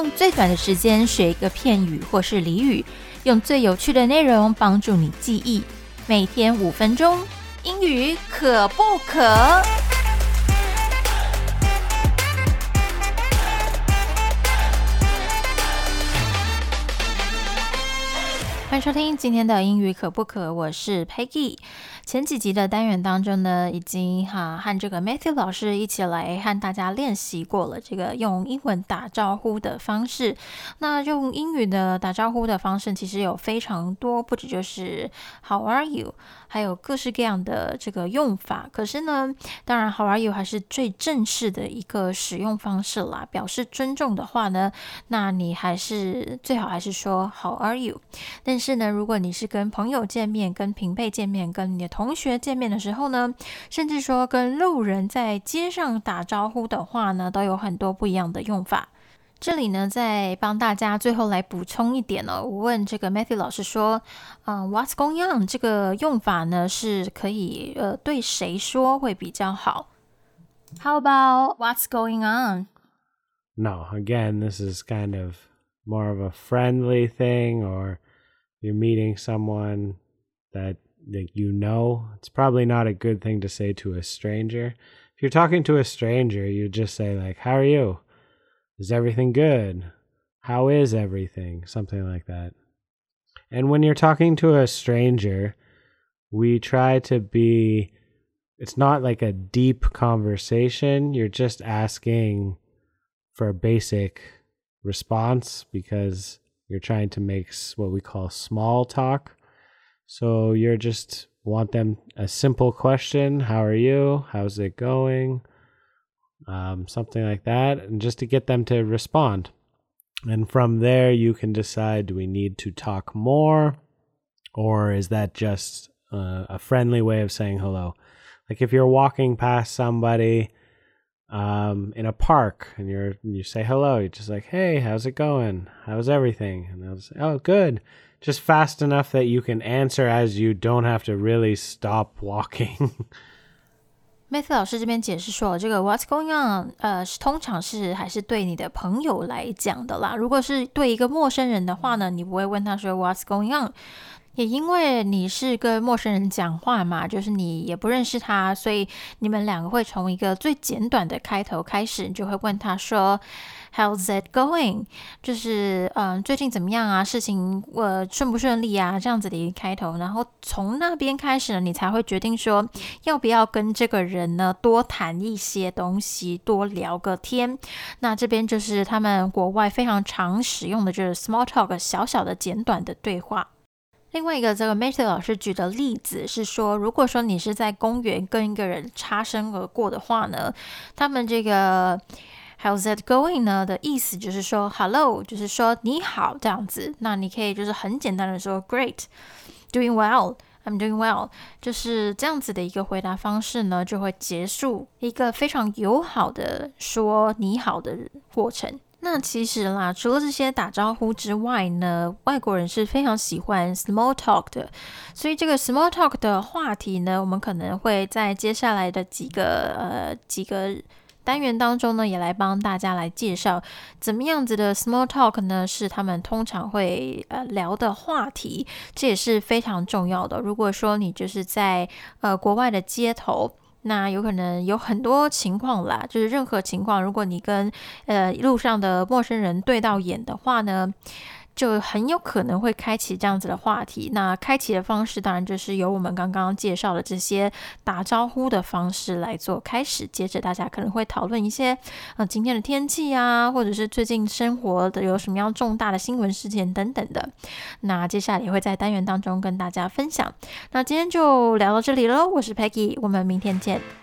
用最短的时间学一个片语或是俚语，用最有趣的内容帮助你记忆。每天五分钟，英语可不可？欢迎收听今天的英语可不可？我是 Peggy。前几集的单元当中呢，已经哈和这个 Matthew 老师一起来和大家练习过了这个用英文打招呼的方式。那用英语的打招呼的方式其实有非常多，不止就是 How are you，还有各式各样的这个用法。可是呢，当然 How are you 还是最正式的一个使用方式啦。表示尊重的话呢，那你还是最好还是说 How are you。但是呢，如果你是跟朋友见面、跟平辈见面、跟你的同同学见面的时候呢，甚至说跟路人在街上打招呼的话呢，都有很多不一样的用法。这里呢，再帮大家最后来补充一点呢，我问这个 Matthew 老师说，嗯，What's going on 这个用法呢，是可以呃对谁说会比较好？How about What's going on? No, again, this is kind of more of a friendly thing, or you're meeting someone that like you know, it's probably not a good thing to say to a stranger. If you're talking to a stranger, you just say like, "How are you? Is everything good? How is everything?" Something like that. And when you're talking to a stranger, we try to be it's not like a deep conversation. You're just asking for a basic response because you're trying to make what we call small talk so you're just want them a simple question How are you? How's it going? Um, something like that, and just to get them to respond. And from there, you can decide do we need to talk more, or is that just uh, a friendly way of saying hello? Like if you're walking past somebody um, in a park and you're you say hello, you're just like, "Hey, how's it going? How's everything?" And they'll say, "Oh, good." just fast enough that you can answer as you don't have to really stop walking. 麦特老师这边解释说，这个 "What's going on" 呃，是通常是还是对你的朋友来讲的啦。如果是对一个陌生人的话呢，你不会问他说 "What's going on"。 也因为你是跟陌生人讲话嘛，就是你也不认识他，所以你们两个会从一个最简短的开头开始，你就会问他说：“How's it going？” 就是嗯，最近怎么样啊？事情呃顺不顺利啊？这样子的一个开头，然后从那边开始呢，你才会决定说要不要跟这个人呢多谈一些东西，多聊个天。那这边就是他们国外非常常使用的就是 small talk，小小的简短的对话。另外一个，这个 Matthew 老师举的例子是说，如果说你是在公园跟一个人擦身而过的话呢，他们这个 How's it going 呢的意思就是说 Hello，就是说你好这样子。那你可以就是很简单的说 Great，doing well，I'm doing well，就是这样子的一个回答方式呢，就会结束一个非常友好的说你好的过程。那其实啦，除了这些打招呼之外呢，外国人是非常喜欢 small talk 的。所以这个 small talk 的话题呢，我们可能会在接下来的几个呃几个单元当中呢，也来帮大家来介绍怎么样子的 small talk 呢，是他们通常会呃聊的话题。这也是非常重要的。如果说你就是在呃国外的街头。那有可能有很多情况啦，就是任何情况，如果你跟呃路上的陌生人对到眼的话呢。就很有可能会开启这样子的话题。那开启的方式当然就是由我们刚刚介绍的这些打招呼的方式来做开始。接着大家可能会讨论一些呃今天的天气啊，或者是最近生活的有什么样重大的新闻事件等等的。那接下来也会在单元当中跟大家分享。那今天就聊到这里喽，我是 Peggy，我们明天见。